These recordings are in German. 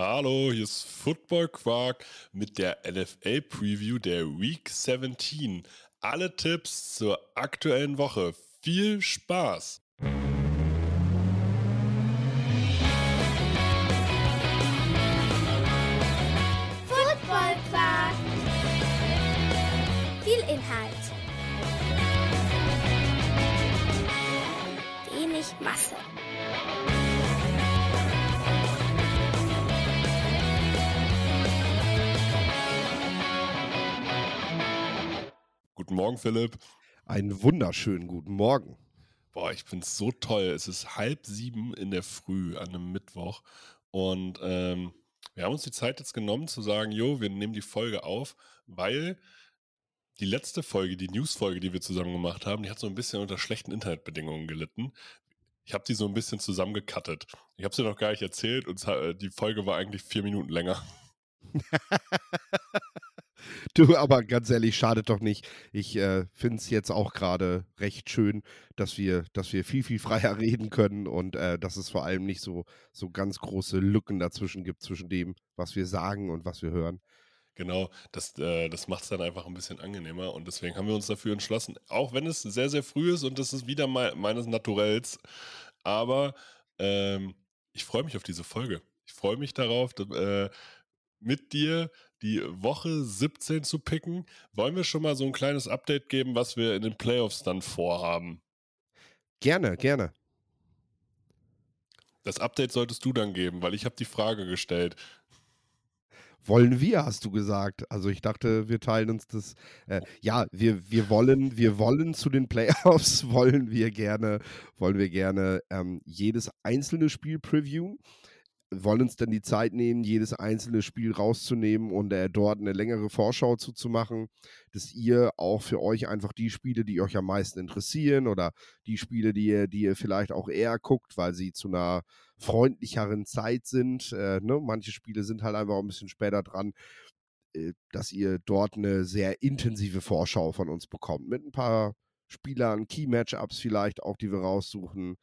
Hallo, hier ist Football Quark mit der NFL Preview der Week 17. Alle Tipps zur aktuellen Woche. Viel Spaß! Football Quark. Viel Inhalt. Wenig Masse. Guten Morgen, Philipp. Einen wunderschönen guten Morgen. Boah, ich finde es so toll. Es ist halb sieben in der Früh an einem Mittwoch. Und ähm, wir haben uns die Zeit jetzt genommen zu sagen, jo, wir nehmen die Folge auf, weil die letzte Folge, die News-Folge, die wir zusammen gemacht haben, die hat so ein bisschen unter schlechten Internetbedingungen gelitten. Ich habe die so ein bisschen zusammengekattet. Ich habe sie noch gar nicht erzählt und äh, die Folge war eigentlich vier Minuten länger. Du, aber ganz ehrlich, schadet doch nicht. Ich äh, finde es jetzt auch gerade recht schön, dass wir, dass wir viel, viel freier reden können und äh, dass es vor allem nicht so, so ganz große Lücken dazwischen gibt, zwischen dem, was wir sagen und was wir hören. Genau, das, äh, das macht es dann einfach ein bisschen angenehmer und deswegen haben wir uns dafür entschlossen, auch wenn es sehr, sehr früh ist und das ist wieder me meines Naturells, aber ähm, ich freue mich auf diese Folge. Ich freue mich darauf, äh, mit dir die Woche 17 zu picken. Wollen wir schon mal so ein kleines Update geben, was wir in den Playoffs dann vorhaben? Gerne, gerne. Das Update solltest du dann geben, weil ich habe die Frage gestellt. Wollen wir, hast du gesagt. Also ich dachte, wir teilen uns das. Äh, ja, wir, wir wollen, wir wollen zu den Playoffs, wollen wir gerne, wollen wir gerne ähm, jedes einzelne Spiel previewen wollen uns dann die Zeit nehmen, jedes einzelne Spiel rauszunehmen und äh, dort eine längere Vorschau zuzumachen, dass ihr auch für euch einfach die Spiele, die euch am meisten interessieren oder die Spiele, die ihr, die ihr vielleicht auch eher guckt, weil sie zu einer freundlicheren Zeit sind. Äh, ne? Manche Spiele sind halt einfach ein bisschen später dran, äh, dass ihr dort eine sehr intensive Vorschau von uns bekommt. Mit ein paar Spielern, Key-Matchups vielleicht auch, die wir raussuchen.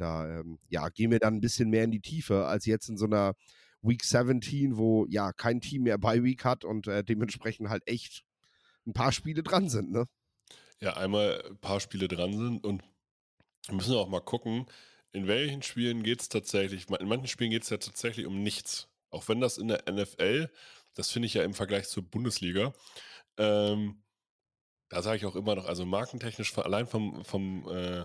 Da ähm, ja, gehen wir dann ein bisschen mehr in die Tiefe als jetzt in so einer Week 17, wo ja kein Team mehr bei Week hat und äh, dementsprechend halt echt ein paar Spiele dran sind, ne? Ja, einmal ein paar Spiele dran sind und wir müssen auch mal gucken, in welchen Spielen geht es tatsächlich, in manchen Spielen geht es ja tatsächlich um nichts. Auch wenn das in der NFL, das finde ich ja im Vergleich zur Bundesliga, ähm, da sage ich auch immer noch, also markentechnisch allein vom, vom äh,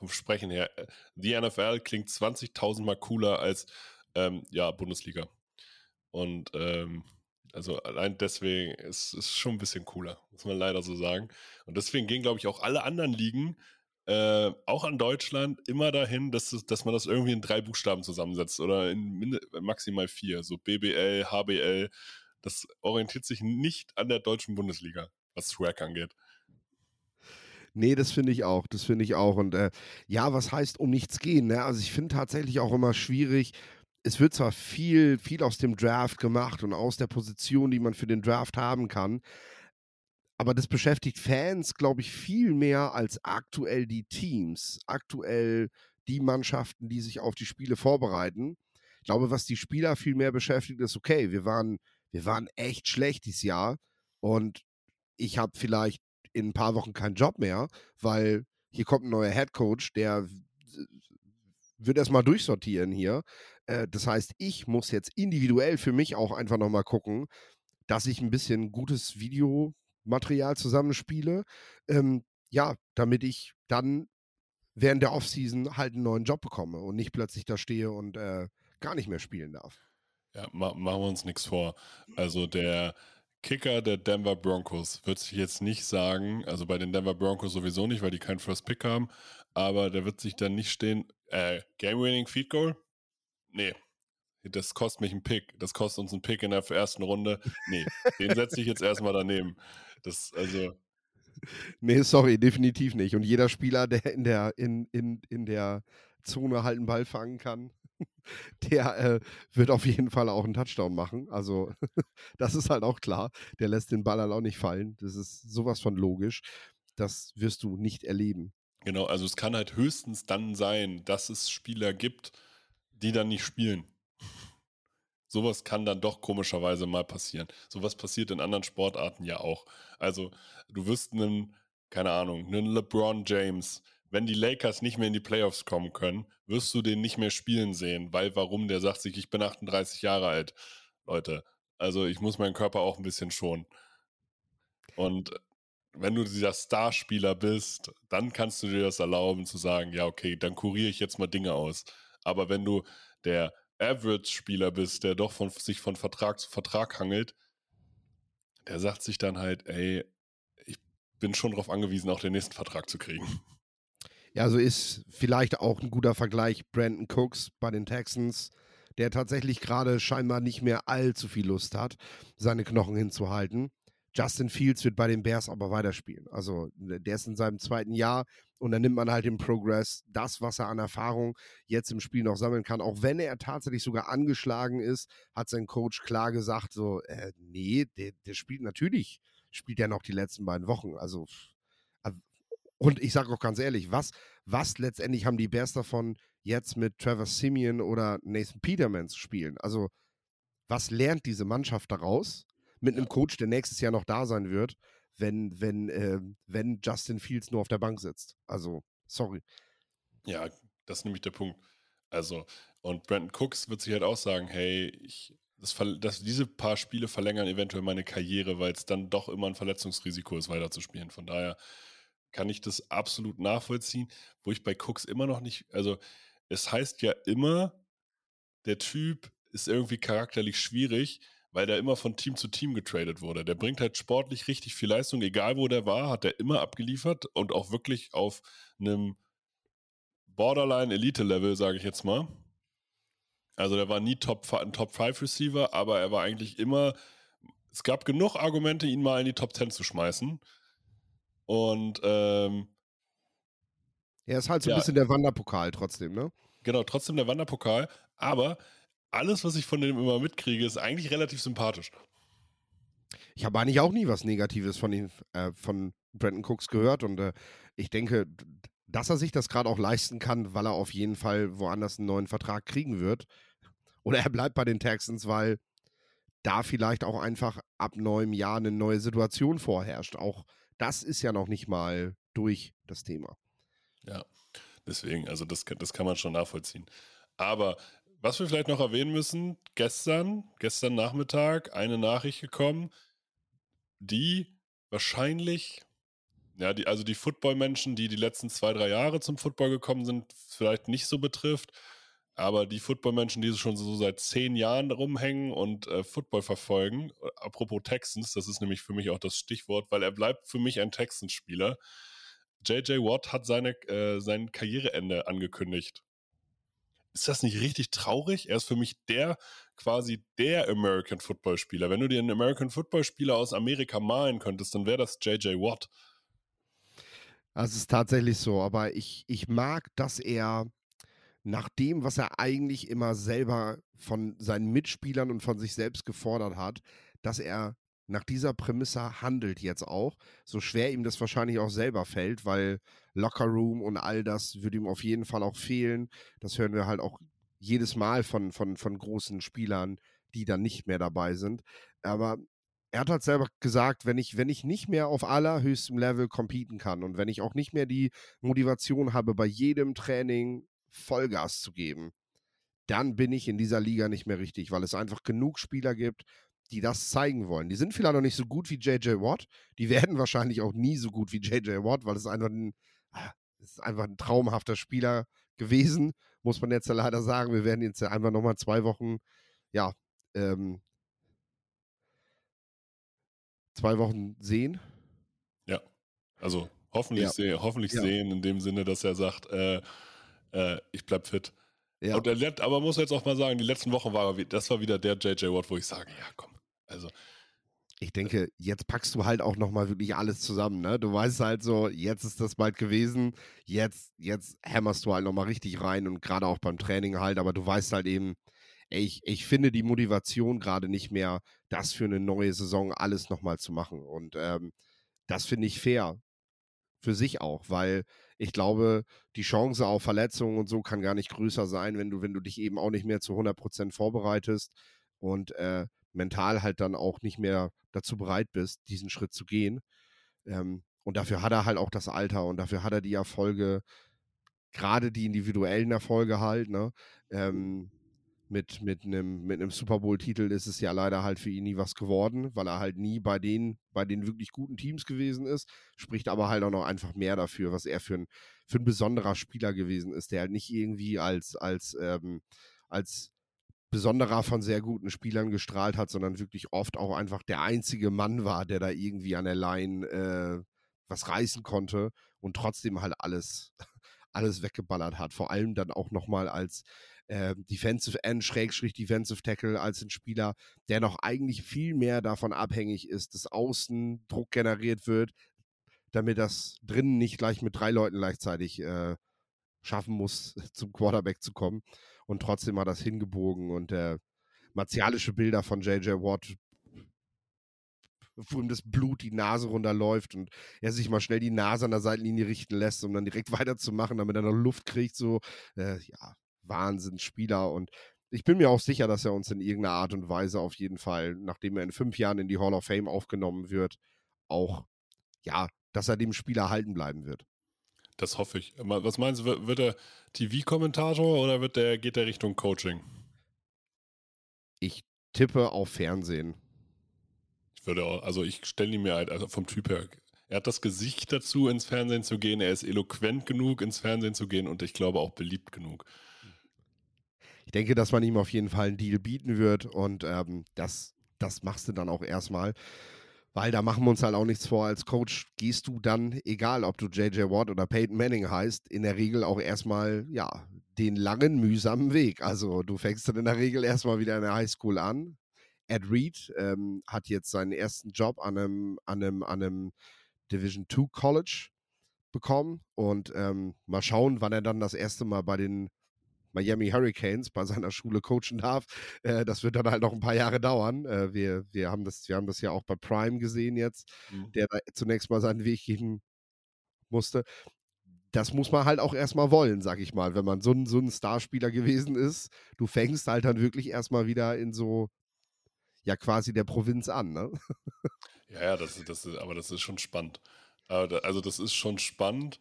vom Sprechen her. Äh, die NFL klingt 20.000 Mal cooler als ähm, ja, Bundesliga. Und ähm, also allein deswegen ist es schon ein bisschen cooler, muss man leider so sagen. Und deswegen gehen, glaube ich, auch alle anderen Ligen, äh, auch an Deutschland, immer dahin, dass, dass man das irgendwie in drei Buchstaben zusammensetzt oder in maximal vier. So BBL, HBL. Das orientiert sich nicht an der deutschen Bundesliga, was Swag angeht. Nee, das finde ich auch. Das finde ich auch. Und äh, ja, was heißt um nichts gehen? Ne? Also ich finde tatsächlich auch immer schwierig. Es wird zwar viel, viel aus dem Draft gemacht und aus der Position, die man für den Draft haben kann, aber das beschäftigt Fans, glaube ich, viel mehr als aktuell die Teams, aktuell die Mannschaften, die sich auf die Spiele vorbereiten. Ich glaube, was die Spieler viel mehr beschäftigt, ist, okay, wir waren, wir waren echt schlecht dieses Jahr und ich habe vielleicht in ein paar Wochen keinen Job mehr, weil hier kommt ein neuer Head Coach, der wird erstmal durchsortieren hier. Äh, das heißt, ich muss jetzt individuell für mich auch einfach nochmal gucken, dass ich ein bisschen gutes Videomaterial zusammenspiele. Ähm, ja, damit ich dann während der Offseason halt einen neuen Job bekomme und nicht plötzlich da stehe und äh, gar nicht mehr spielen darf. Ja, ma machen wir uns nichts vor. Also der Kicker der Denver Broncos wird sich jetzt nicht sagen, also bei den Denver Broncos sowieso nicht, weil die keinen First Pick haben, aber der wird sich dann nicht stehen, äh, Game-Winning Feed Goal? Nee. Das kostet mich einen Pick. Das kostet uns einen Pick in der ersten Runde. Nee, den setze ich jetzt erstmal daneben. Das, also. Nee, sorry, definitiv nicht. Und jeder Spieler, der in der, in, in, in der Zone halt einen Ball fangen kann, der äh, wird auf jeden Fall auch einen Touchdown machen. Also, das ist halt auch klar. Der lässt den Ball halt auch nicht fallen. Das ist sowas von logisch. Das wirst du nicht erleben. Genau, also es kann halt höchstens dann sein, dass es Spieler gibt, die dann nicht spielen. sowas kann dann doch komischerweise mal passieren. Sowas passiert in anderen Sportarten ja auch. Also du wirst einen, keine Ahnung, einen LeBron James, wenn die Lakers nicht mehr in die Playoffs kommen können, wirst du den nicht mehr spielen sehen, weil warum? Der sagt sich, ich bin 38 Jahre alt. Leute, also ich muss meinen Körper auch ein bisschen schonen. Und wenn du dieser Starspieler bist, dann kannst du dir das erlauben zu sagen, ja, okay, dann kuriere ich jetzt mal Dinge aus. Aber wenn du der Average-Spieler bist, der doch von, sich von Vertrag zu Vertrag hangelt, der sagt sich dann halt, ey, ich bin schon darauf angewiesen, auch den nächsten Vertrag zu kriegen. Ja, so ist vielleicht auch ein guter Vergleich Brandon Cooks bei den Texans, der tatsächlich gerade scheinbar nicht mehr allzu viel Lust hat, seine Knochen hinzuhalten. Justin Fields wird bei den Bears aber weiterspielen. Also der ist in seinem zweiten Jahr und dann nimmt man halt im Progress das, was er an Erfahrung jetzt im Spiel noch sammeln kann. Auch wenn er tatsächlich sogar angeschlagen ist, hat sein Coach klar gesagt, so, äh, nee, der, der spielt natürlich, spielt er noch die letzten beiden Wochen. Also und ich sage auch ganz ehrlich, was, was letztendlich haben die Bears davon, jetzt mit Trevor Simeon oder Nathan Peterman zu spielen? Also, was lernt diese Mannschaft daraus? mit einem Coach, der nächstes Jahr noch da sein wird, wenn, wenn, äh, wenn Justin Fields nur auf der Bank sitzt. Also, sorry. Ja, das ist nämlich der Punkt. Also, und Brandon Cooks wird sich halt auch sagen, hey, ich, das, das, diese paar Spiele verlängern eventuell meine Karriere, weil es dann doch immer ein Verletzungsrisiko ist, weiterzuspielen. Von daher kann ich das absolut nachvollziehen, wo ich bei Cooks immer noch nicht, also es heißt ja immer, der Typ ist irgendwie charakterlich schwierig, weil der immer von Team zu Team getradet wurde. Der bringt halt sportlich richtig viel Leistung, egal wo der war, hat er immer abgeliefert und auch wirklich auf einem Borderline Elite Level, sage ich jetzt mal. Also der war nie Top, ein Top 5 Receiver, aber er war eigentlich immer, es gab genug Argumente, ihn mal in die Top 10 zu schmeißen. Und ähm, er ist halt so ein bisschen der Wanderpokal trotzdem, ne? Genau, trotzdem der Wanderpokal, aber alles, was ich von dem immer mitkriege, ist eigentlich relativ sympathisch. Ich habe eigentlich auch nie was Negatives von, ihn, äh, von Brandon Cooks gehört und äh, ich denke, dass er sich das gerade auch leisten kann, weil er auf jeden Fall woanders einen neuen Vertrag kriegen wird. Oder er bleibt bei den Texans, weil da vielleicht auch einfach ab neuem Jahr eine neue Situation vorherrscht. Auch das ist ja noch nicht mal durch das Thema. Ja, deswegen, also das, das kann man schon nachvollziehen. Aber was wir vielleicht noch erwähnen müssen, gestern, gestern Nachmittag, eine Nachricht gekommen, die wahrscheinlich, ja, die, also die Football-Menschen, die die letzten zwei, drei Jahre zum Football gekommen sind, vielleicht nicht so betrifft, aber die Football-Menschen, die schon so seit zehn Jahren rumhängen und äh, Football verfolgen, apropos Texans, das ist nämlich für mich auch das Stichwort, weil er bleibt für mich ein Texans-Spieler. JJ Watt hat seine, äh, sein Karriereende angekündigt ist das nicht richtig traurig? Er ist für mich der quasi der American Football Spieler. Wenn du dir einen American Football Spieler aus Amerika malen könntest, dann wäre das JJ Watt. Das ist tatsächlich so, aber ich, ich mag, dass er nach dem, was er eigentlich immer selber von seinen Mitspielern und von sich selbst gefordert hat, dass er nach dieser Prämisse handelt jetzt auch, so schwer ihm das wahrscheinlich auch selber fällt, weil Locker Room und all das würde ihm auf jeden Fall auch fehlen. Das hören wir halt auch jedes Mal von, von, von großen Spielern, die dann nicht mehr dabei sind. Aber er hat halt selber gesagt, wenn ich, wenn ich nicht mehr auf allerhöchstem Level competen kann und wenn ich auch nicht mehr die Motivation habe, bei jedem Training Vollgas zu geben, dann bin ich in dieser Liga nicht mehr richtig, weil es einfach genug Spieler gibt, die das zeigen wollen. Die sind vielleicht noch nicht so gut wie JJ Watt. Die werden wahrscheinlich auch nie so gut wie JJ Watt, weil es einfach ein, ah, es ist einfach ein traumhafter Spieler gewesen, muss man jetzt ja leider sagen. Wir werden jetzt ja einfach nochmal zwei Wochen, ja, ähm, zwei Wochen sehen. Ja, also hoffentlich, ja. seh, hoffentlich ja. sehen in dem Sinne, dass er sagt, äh, äh, ich bleib fit. Ja. Und der, aber muss jetzt auch mal sagen, die letzten Wochen war das war wieder der JJ Watt, wo ich sage, ja komm, also. Ich denke, jetzt packst du halt auch nochmal wirklich alles zusammen, ne? Du weißt halt so, jetzt ist das bald gewesen, jetzt, jetzt hämmerst du halt nochmal richtig rein und gerade auch beim Training halt, aber du weißt halt eben, ey, ich, ich finde die Motivation gerade nicht mehr, das für eine neue Saison alles nochmal zu machen. Und ähm, das finde ich fair. Für sich auch, weil ich glaube, die Chance auf Verletzungen und so kann gar nicht größer sein, wenn du, wenn du dich eben auch nicht mehr zu 100% vorbereitest und äh, mental halt dann auch nicht mehr dazu bereit bist, diesen Schritt zu gehen. Ähm, und dafür hat er halt auch das Alter und dafür hat er die Erfolge, gerade die individuellen Erfolge halt, ne? Ähm, mit, mit einem mit einem Super Bowl-Titel ist es ja leider halt für ihn nie was geworden, weil er halt nie bei den, bei den wirklich guten Teams gewesen ist. Spricht aber halt auch noch einfach mehr dafür, was er für ein, für ein besonderer Spieler gewesen ist, der halt nicht irgendwie als, als, ähm, als besonderer von sehr guten Spielern gestrahlt hat, sondern wirklich oft auch einfach der einzige Mann war, der da irgendwie an der Line äh, was reißen konnte und trotzdem halt alles, alles weggeballert hat. Vor allem dann auch nochmal als äh, Defensive End, Schrägstrich Defensive Tackle, als ein Spieler, der noch eigentlich viel mehr davon abhängig ist, dass außen Druck generiert wird, damit das drinnen nicht gleich mit drei Leuten gleichzeitig äh, schaffen muss, zum Quarterback zu kommen. Und trotzdem hat das hingebogen und äh, martialische Bilder von JJ Watt wo ihm das Blut die Nase runterläuft und er sich mal schnell die Nase an der Seitenlinie richten lässt, um dann direkt weiterzumachen, damit er noch Luft kriegt. So, äh, ja, Wahnsinnsspieler und ich bin mir auch sicher, dass er uns in irgendeiner Art und Weise auf jeden Fall, nachdem er in fünf Jahren in die Hall of Fame aufgenommen wird, auch, ja, dass er dem Spieler halten bleiben wird. Das hoffe ich. Was meinst du, wird er TV-Kommentator oder wird der, geht der Richtung Coaching? Ich tippe auf Fernsehen. Ich würde auch, also ich stelle ihn mir halt also vom Typ her. Er hat das Gesicht dazu, ins Fernsehen zu gehen. Er ist eloquent genug, ins Fernsehen zu gehen und ich glaube auch beliebt genug. Ich denke, dass man ihm auf jeden Fall einen Deal bieten wird und ähm, das, das machst du dann auch erstmal. Weil da machen wir uns halt auch nichts vor. Als Coach gehst du dann, egal ob du JJ Watt oder Peyton Manning heißt, in der Regel auch erstmal, ja, den langen, mühsamen Weg. Also du fängst dann in der Regel erstmal wieder in der Highschool an, Ed Reed ähm, hat jetzt seinen ersten Job an einem, an einem, an einem Division 2 College bekommen und ähm, mal schauen, wann er dann das erste Mal bei den Miami Hurricanes bei seiner Schule coachen darf. Äh, das wird dann halt noch ein paar Jahre dauern. Äh, wir, wir, haben das, wir haben das ja auch bei Prime gesehen jetzt, mhm. der da zunächst mal seinen Weg gehen musste. Das muss man halt auch erstmal wollen, sag ich mal, wenn man so ein, so ein Starspieler gewesen ist. Du fängst halt dann wirklich erstmal wieder in so ja quasi der Provinz an, ne? Ja, ja, das, das aber das ist schon spannend. Also das ist schon spannend.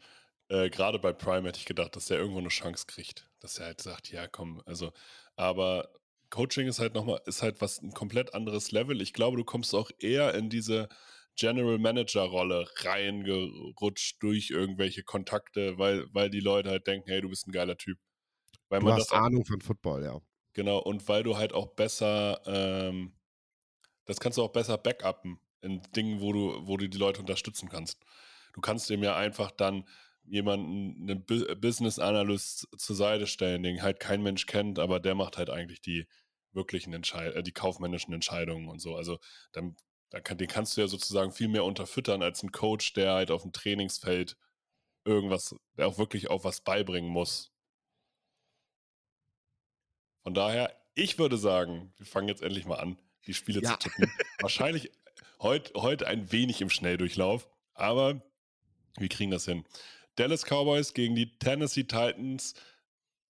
Äh, Gerade bei Prime hätte ich gedacht, dass der irgendwo eine Chance kriegt. Dass er halt sagt, ja, komm, also, aber Coaching ist halt nochmal, ist halt was ein komplett anderes Level. Ich glaube, du kommst auch eher in diese General Manager-Rolle reingerutscht durch irgendwelche Kontakte, weil, weil die Leute halt denken, hey, du bist ein geiler Typ. Weil du hast Ahnung von Football, ja. Genau, und weil du halt auch besser ähm, das kannst du auch besser backuppen in Dingen, wo du, wo du die Leute unterstützen kannst. Du kannst dem ja einfach dann jemanden, einen Business Analyst zur Seite stellen, den halt kein Mensch kennt, aber der macht halt eigentlich die wirklichen Entscheidungen, äh, die kaufmännischen Entscheidungen und so. Also dann, dann kann, den kannst du ja sozusagen viel mehr unterfüttern als ein Coach, der halt auf dem Trainingsfeld irgendwas, der auch wirklich auf was beibringen muss. Von daher, ich würde sagen, wir fangen jetzt endlich mal an die Spiele ja. zu tippen. Wahrscheinlich heute heut ein wenig im Schnelldurchlauf, aber wir kriegen das hin. Dallas Cowboys gegen die Tennessee Titans.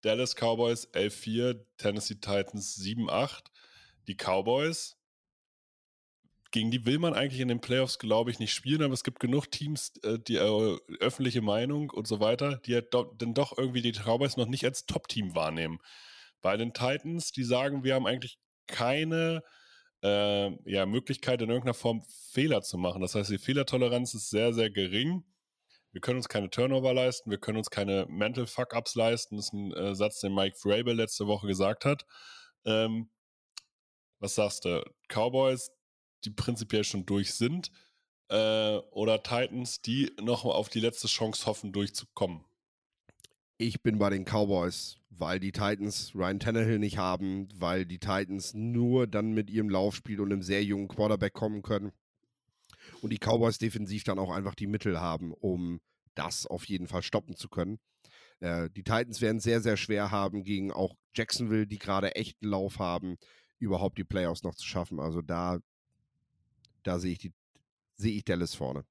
Dallas Cowboys 11-4, Tennessee Titans 7-8. Die Cowboys, gegen die will man eigentlich in den Playoffs, glaube ich, nicht spielen, aber es gibt genug Teams, äh, die äh, öffentliche Meinung und so weiter, die ja do, dann doch irgendwie die Cowboys noch nicht als Top-Team wahrnehmen. Bei den Titans, die sagen, wir haben eigentlich keine äh, ja, Möglichkeit, in irgendeiner Form Fehler zu machen. Das heißt, die Fehlertoleranz ist sehr, sehr gering. Wir können uns keine Turnover leisten, wir können uns keine Mental Fuck-Ups leisten. Das ist ein äh, Satz, den Mike Frabel letzte Woche gesagt hat. Ähm, was sagst du? Cowboys, die prinzipiell schon durch sind, äh, oder Titans, die noch auf die letzte Chance hoffen, durchzukommen? Ich bin bei den Cowboys, weil die Titans Ryan Tannehill nicht haben, weil die Titans nur dann mit ihrem Laufspiel und einem sehr jungen Quarterback kommen können. Und die Cowboys defensiv dann auch einfach die Mittel haben, um das auf jeden Fall stoppen zu können. Äh, die Titans werden sehr, sehr schwer haben, gegen auch Jacksonville, die gerade echten Lauf haben, überhaupt die Playoffs noch zu schaffen. Also da, da sehe ich, seh ich Dallas vorne.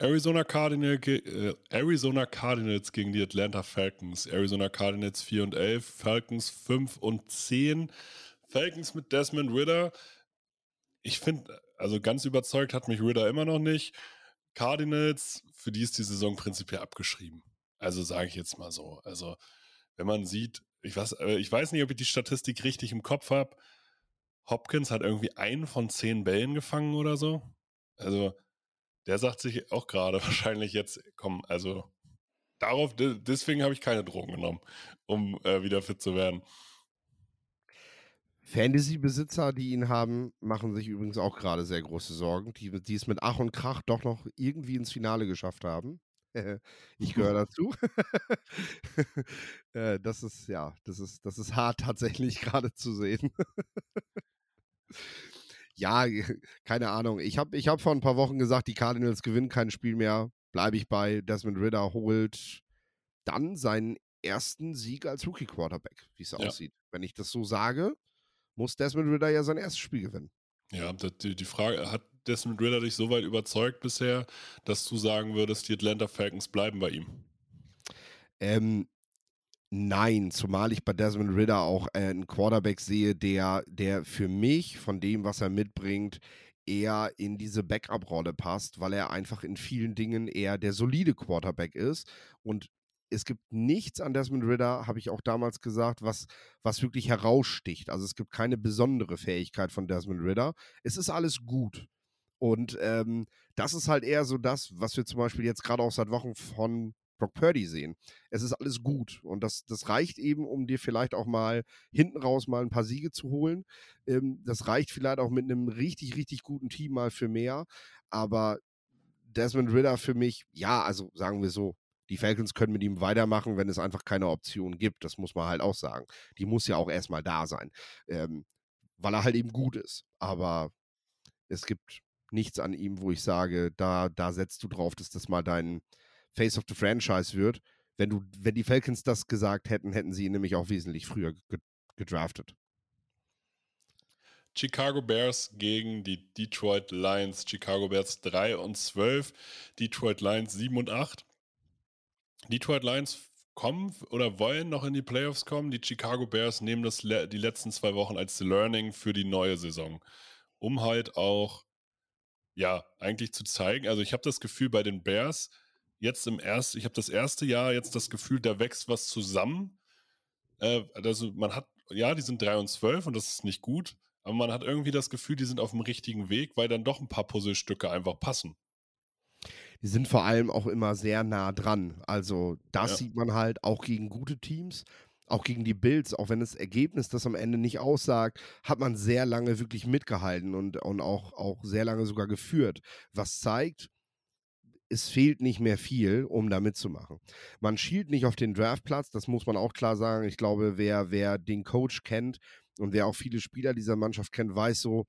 Arizona, Cardinal, äh, Arizona Cardinals gegen die Atlanta Falcons. Arizona Cardinals 4 und 11, Falcons 5 und 10. Falcons mit Desmond Ritter. Ich finde, also ganz überzeugt hat mich Ritter immer noch nicht. Cardinals, für die ist die Saison prinzipiell abgeschrieben. Also sage ich jetzt mal so. Also, wenn man sieht, ich weiß, äh, ich weiß nicht, ob ich die Statistik richtig im Kopf habe. Hopkins hat irgendwie einen von zehn Bällen gefangen oder so. Also, der sagt sich auch gerade wahrscheinlich jetzt, komm, also darauf, deswegen habe ich keine Drogen genommen, um äh, wieder fit zu werden. Fantasy-Besitzer, die ihn haben, machen sich übrigens auch gerade sehr große Sorgen, die, die es mit Ach und Krach doch noch irgendwie ins Finale geschafft haben. ich gehöre dazu. Äh, das ist, ja, das ist, das ist hart tatsächlich gerade zu sehen. ja, keine Ahnung. Ich habe ich hab vor ein paar Wochen gesagt, die Cardinals gewinnen kein Spiel mehr. Bleibe ich bei. Desmond Ritter holt dann seinen ersten Sieg als Rookie-Quarterback, wie es ja. aussieht. Wenn ich das so sage, muss Desmond Ritter ja sein erstes Spiel gewinnen. Ja, die, Frage, hat Desmond Ritter dich so weit überzeugt bisher, dass du sagen würdest, die Atlanta Falcons bleiben bei ihm? Ähm, nein, zumal ich bei Desmond Ritter auch äh, einen Quarterback sehe, der, der für mich von dem, was er mitbringt, eher in diese Backup-Rolle passt, weil er einfach in vielen Dingen eher der solide Quarterback ist und es gibt nichts an Desmond Ritter, habe ich auch damals gesagt, was, was wirklich heraussticht. Also es gibt keine besondere Fähigkeit von Desmond Ritter. Es ist alles gut. Und ähm, das ist halt eher so das, was wir zum Beispiel jetzt gerade auch seit Wochen von Brock Purdy sehen. Es ist alles gut und das, das reicht eben, um dir vielleicht auch mal hinten raus mal ein paar Siege zu holen. Ähm, das reicht vielleicht auch mit einem richtig, richtig guten Team mal für mehr. Aber Desmond Ritter für mich, ja, also sagen wir so, die Falcons können mit ihm weitermachen, wenn es einfach keine Option gibt. Das muss man halt auch sagen. Die muss ja auch erstmal da sein, ähm, weil er halt eben gut ist. Aber es gibt nichts an ihm, wo ich sage, da, da setzt du drauf, dass das mal dein Face of the Franchise wird. Wenn, du, wenn die Falcons das gesagt hätten, hätten sie ihn nämlich auch wesentlich früher gedraftet. Chicago Bears gegen die Detroit Lions. Chicago Bears 3 und 12, Detroit Lions 7 und 8. Detroit Lions kommen oder wollen noch in die Playoffs kommen. Die Chicago Bears nehmen das die letzten zwei Wochen als Learning für die neue Saison, um halt auch ja eigentlich zu zeigen. Also ich habe das Gefühl bei den Bears jetzt im ersten, ich habe das erste Jahr jetzt das Gefühl, da wächst was zusammen. Äh, also man hat ja, die sind 3 und 12 und das ist nicht gut, aber man hat irgendwie das Gefühl, die sind auf dem richtigen Weg, weil dann doch ein paar Puzzlestücke einfach passen die sind vor allem auch immer sehr nah dran. Also das ja. sieht man halt auch gegen gute Teams, auch gegen die Bills, auch wenn das Ergebnis das am Ende nicht aussagt, hat man sehr lange wirklich mitgehalten und, und auch, auch sehr lange sogar geführt. Was zeigt, es fehlt nicht mehr viel, um da mitzumachen. Man schielt nicht auf den Draftplatz, das muss man auch klar sagen. Ich glaube, wer, wer den Coach kennt und wer auch viele Spieler dieser Mannschaft kennt, weiß so,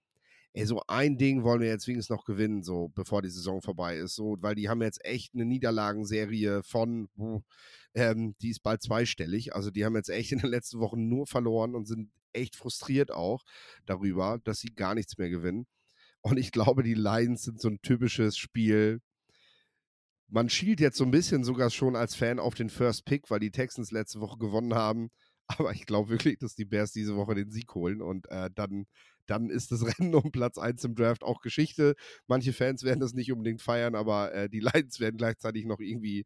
ey, so ein Ding wollen wir jetzt wenigstens noch gewinnen, so bevor die Saison vorbei ist. So, weil die haben jetzt echt eine Niederlagenserie von, ähm, die ist bald zweistellig. Also die haben jetzt echt in den letzten Wochen nur verloren und sind echt frustriert auch darüber, dass sie gar nichts mehr gewinnen. Und ich glaube, die Lions sind so ein typisches Spiel. Man schielt jetzt so ein bisschen sogar schon als Fan auf den First Pick, weil die Texans letzte Woche gewonnen haben. Aber ich glaube wirklich, dass die Bears diese Woche den Sieg holen und äh, dann dann ist das Rennen um Platz 1 im Draft auch Geschichte. Manche Fans werden das nicht unbedingt feiern, aber äh, die Lions werden gleichzeitig noch irgendwie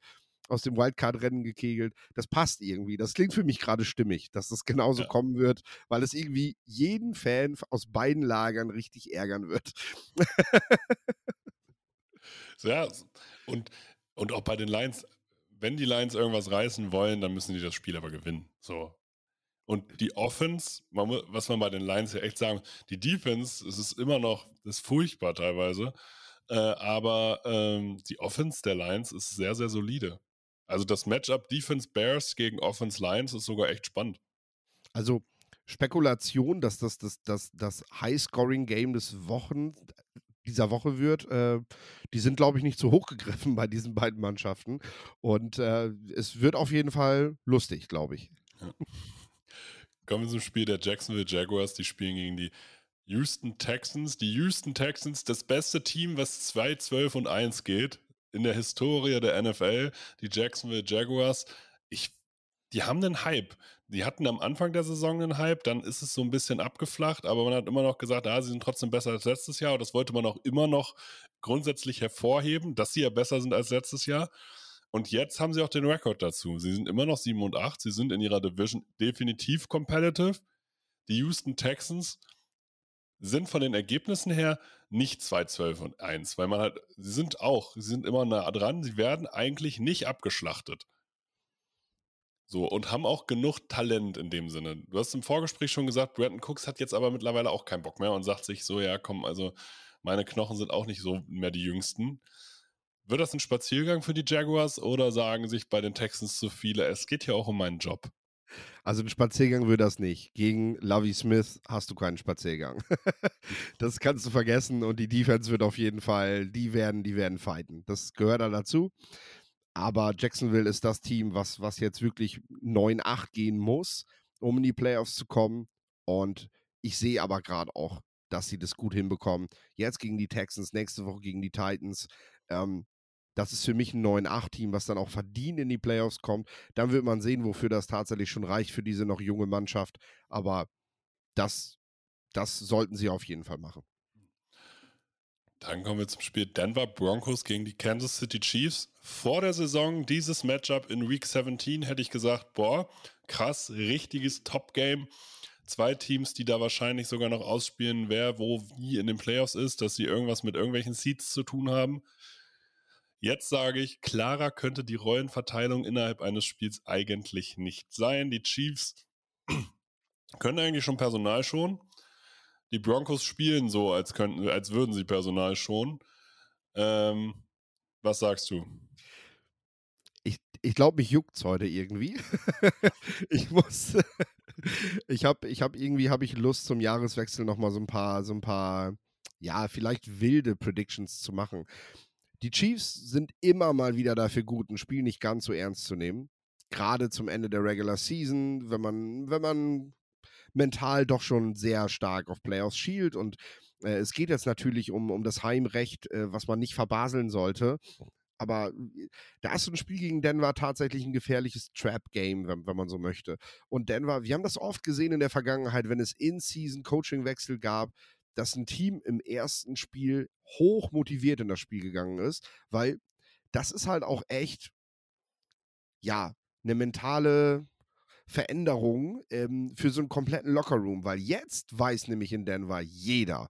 aus dem Wildcard-Rennen gekegelt. Das passt irgendwie. Das klingt für mich gerade stimmig, dass das genauso ja. kommen wird, weil es irgendwie jeden Fan aus beiden Lagern richtig ärgern wird. ja, und, und auch bei den Lions, wenn die Lions irgendwas reißen wollen, dann müssen die das Spiel aber gewinnen. So. Und die Offense, man, was man bei den Lions ja echt sagen, die Defense, es ist immer noch, das ist furchtbar teilweise, äh, aber ähm, die Offense der Lions ist sehr, sehr solide. Also das Matchup Defense Bears gegen Offense Lions ist sogar echt spannend. Also Spekulation, dass das das, das, das High-Scoring-Game des Wochen dieser Woche wird, äh, die sind, glaube ich, nicht zu hoch gegriffen bei diesen beiden Mannschaften. Und äh, es wird auf jeden Fall lustig, glaube ich. Ja. Kommen wir zum Spiel der Jacksonville Jaguars. Die spielen gegen die Houston Texans. Die Houston Texans, das beste Team, was 2, 12 und 1 geht in der Historie der NFL. Die Jacksonville Jaguars. Ich, die haben einen Hype. die hatten am Anfang der Saison einen Hype, dann ist es so ein bisschen abgeflacht, aber man hat immer noch gesagt, ah, sie sind trotzdem besser als letztes Jahr und das wollte man auch immer noch grundsätzlich hervorheben, dass sie ja besser sind als letztes Jahr. Und jetzt haben sie auch den Rekord dazu. Sie sind immer noch 7 und 8, sie sind in ihrer Division definitiv competitive. Die Houston Texans sind von den Ergebnissen her nicht 2, 12 und 1, weil man halt, sie sind auch, sie sind immer nah dran, sie werden eigentlich nicht abgeschlachtet. So, und haben auch genug Talent in dem Sinne. Du hast im Vorgespräch schon gesagt, Brandon Cooks hat jetzt aber mittlerweile auch keinen Bock mehr und sagt sich so, ja, komm, also meine Knochen sind auch nicht so mehr die jüngsten. Wird das ein Spaziergang für die Jaguars oder sagen sich bei den Texans zu viele, es geht hier auch um meinen Job? Also ein Spaziergang wird das nicht. Gegen Lovey Smith hast du keinen Spaziergang. das kannst du vergessen und die Defense wird auf jeden Fall, die werden, die werden fighten. Das gehört da dazu. Aber Jacksonville ist das Team, was, was jetzt wirklich 9-8 gehen muss, um in die Playoffs zu kommen. Und ich sehe aber gerade auch, dass sie das gut hinbekommen. Jetzt gegen die Texans, nächste Woche gegen die Titans. Ähm, das ist für mich ein 9-8-Team, was dann auch verdient in die Playoffs kommt. Dann wird man sehen, wofür das tatsächlich schon reicht für diese noch junge Mannschaft. Aber das, das sollten sie auf jeden Fall machen. Dann kommen wir zum Spiel Denver Broncos gegen die Kansas City Chiefs. Vor der Saison dieses Matchup in Week 17 hätte ich gesagt, boah, krass, richtiges Top-Game. Zwei Teams, die da wahrscheinlich sogar noch ausspielen, wer wo wie in den Playoffs ist, dass sie irgendwas mit irgendwelchen Seeds zu tun haben. Jetzt sage ich, klarer könnte die Rollenverteilung innerhalb eines Spiels eigentlich nicht sein. Die Chiefs können eigentlich schon Personal schon. Die Broncos spielen so, als könnten, als würden sie Personal schon. Ähm, was sagst du? Ich, ich glaube, mich juckt es heute irgendwie. ich muss. ich habe ich hab irgendwie hab ich Lust zum Jahreswechsel nochmal so ein paar, so ein paar, ja, vielleicht wilde Predictions zu machen. Die Chiefs sind immer mal wieder dafür gut, ein Spiel nicht ganz so ernst zu nehmen. Gerade zum Ende der Regular Season, wenn man, wenn man mental doch schon sehr stark auf Playoffs schielt. Und äh, es geht jetzt natürlich um, um das Heimrecht, äh, was man nicht verbaseln sollte. Aber äh, da ist so ein Spiel gegen Denver tatsächlich ein gefährliches Trap-Game, wenn, wenn, man so möchte. Und Denver, wir haben das oft gesehen in der Vergangenheit, wenn es in-Season Coaching-Wechsel gab, dass ein Team im ersten Spiel hoch motiviert in das Spiel gegangen ist, weil das ist halt auch echt, ja, eine mentale Veränderung ähm, für so einen kompletten Lockerroom, weil jetzt weiß nämlich in Denver jeder,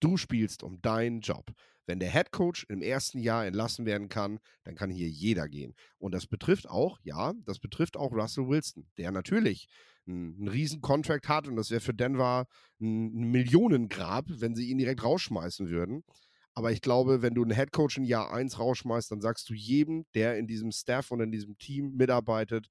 du spielst um deinen Job. Wenn der Head Coach im ersten Jahr entlassen werden kann, dann kann hier jeder gehen. Und das betrifft auch, ja, das betrifft auch Russell Wilson, der natürlich einen, riesen Contract hat und das wäre für Denver ein, Millionengrab, wenn sie ihn direkt rausschmeißen würden. Aber ich glaube, wenn du einen Headcoach in Jahr 1 rausschmeißt, dann sagst du jedem, der in diesem Staff und in diesem Team mitarbeitet,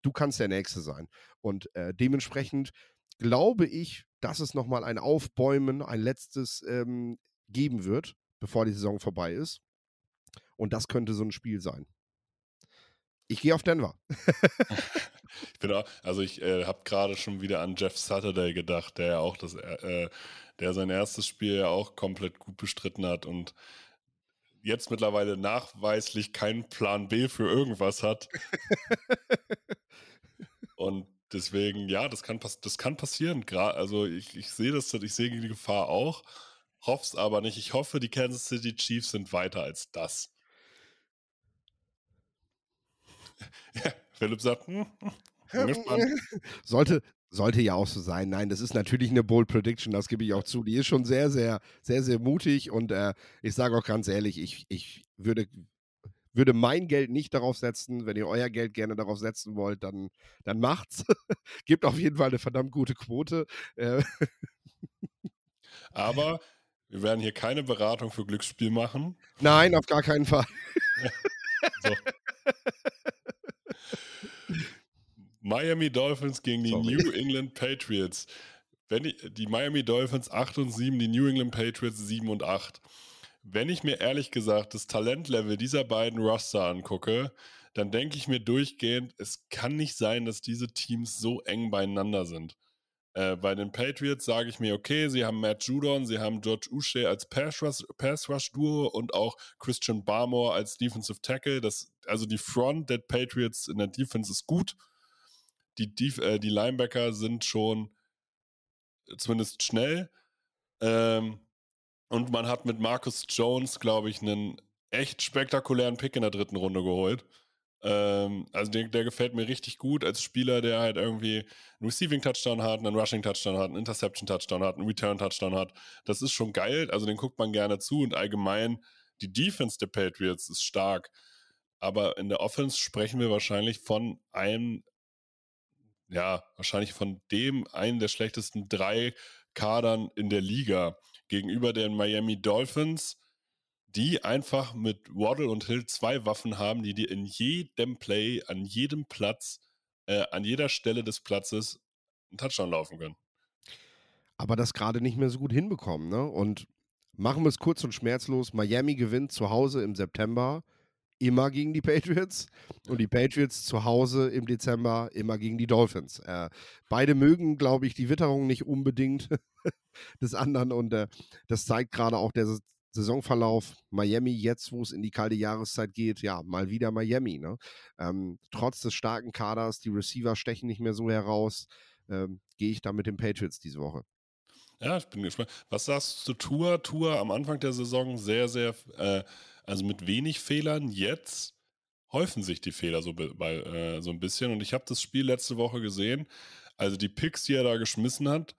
du kannst der Nächste sein. Und äh, dementsprechend glaube ich, dass es nochmal ein Aufbäumen, ein letztes ähm, geben wird, bevor die Saison vorbei ist. Und das könnte so ein Spiel sein. Ich gehe auf Denver. ich bin auch, also ich äh, habe gerade schon wieder an Jeff Saturday gedacht, der ja auch das, äh, äh, der sein erstes Spiel ja auch komplett gut bestritten hat und jetzt mittlerweile nachweislich keinen Plan B für irgendwas hat. und deswegen, ja, das kann, das kann passieren. also ich, ich sehe das, ich sehe die Gefahr auch, hoffe es aber nicht. Ich hoffe, die Kansas City Chiefs sind weiter als das. ja, Philipp sagt, hm, hm, sollte, sollte ja auch so sein. Nein, das ist natürlich eine Bold Prediction, das gebe ich auch zu. Die ist schon sehr, sehr, sehr, sehr mutig und äh, ich sage auch ganz ehrlich, ich, ich würde, würde mein Geld nicht darauf setzen. Wenn ihr euer Geld gerne darauf setzen wollt, dann, dann macht's. Gibt auf jeden Fall eine verdammt gute Quote. Äh. Aber wir werden hier keine Beratung für Glücksspiel machen. Nein, auf gar keinen Fall. so. Miami Dolphins gegen die Sorry. New England Patriots. Wenn ich, die Miami Dolphins 8 und 7, die New England Patriots 7 und 8. Wenn ich mir ehrlich gesagt das Talentlevel dieser beiden Roster angucke, dann denke ich mir durchgehend, es kann nicht sein, dass diese Teams so eng beieinander sind. Äh, bei den Patriots sage ich mir, okay, sie haben Matt Judon, sie haben George Uche als Pass-Rush-Duo und auch Christian Barmore als Defensive Tackle. Das, also die Front der Patriots in der Defense ist gut. die, die, äh, die Linebacker sind schon zumindest schnell. Ähm, und man hat mit Marcus Jones, glaube ich, einen echt spektakulären Pick in der dritten Runde geholt. Ähm, also der, der, gefällt mir richtig gut als Spieler, der halt irgendwie einen Receiving Touchdown hat, einen Rushing Touchdown hat, einen Interception Touchdown hat, einen Return Touchdown hat. Das ist schon geil. Also den guckt man gerne zu und allgemein die Defense der Patriots ist stark. Aber in der Offense sprechen wir wahrscheinlich von einem, ja, wahrscheinlich von dem einen der schlechtesten drei Kadern in der Liga gegenüber den Miami Dolphins die einfach mit Waddle und Hill zwei Waffen haben, die dir in jedem Play, an jedem Platz, äh, an jeder Stelle des Platzes einen Touchdown laufen können. Aber das gerade nicht mehr so gut hinbekommen, ne? Und machen wir es kurz und schmerzlos. Miami gewinnt zu Hause im September immer gegen die Patriots und die Patriots zu Hause im Dezember immer gegen die Dolphins. Äh, beide mögen, glaube ich, die Witterung nicht unbedingt des anderen und äh, das zeigt gerade auch der Saisonverlauf Miami jetzt, wo es in die kalte Jahreszeit geht, ja, mal wieder Miami. Ne? Ähm, trotz des starken Kaders, die Receiver stechen nicht mehr so heraus, ähm, gehe ich da mit den Patriots diese Woche. Ja, ich bin gespannt. Was sagst du Tour? Tour am Anfang der Saison sehr, sehr, äh, also mit wenig Fehlern. Jetzt häufen sich die Fehler so, bei, äh, so ein bisschen. Und ich habe das Spiel letzte Woche gesehen. Also die Picks, die er da geschmissen hat,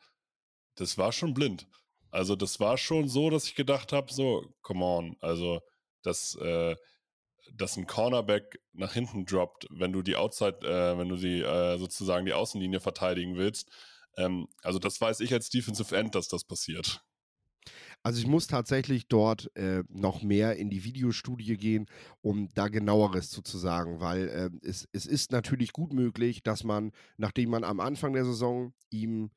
das war schon blind. Also das war schon so, dass ich gedacht habe, so, come on, also dass, äh, dass ein Cornerback nach hinten droppt, wenn du die Outside, äh, wenn du die äh, sozusagen die Außenlinie verteidigen willst. Ähm, also das weiß ich als Defensive End, dass das passiert. Also ich muss tatsächlich dort äh, noch mehr in die Videostudie gehen, um da genaueres zu, sagen, weil äh, es, es ist natürlich gut möglich, dass man, nachdem man am Anfang der Saison ihm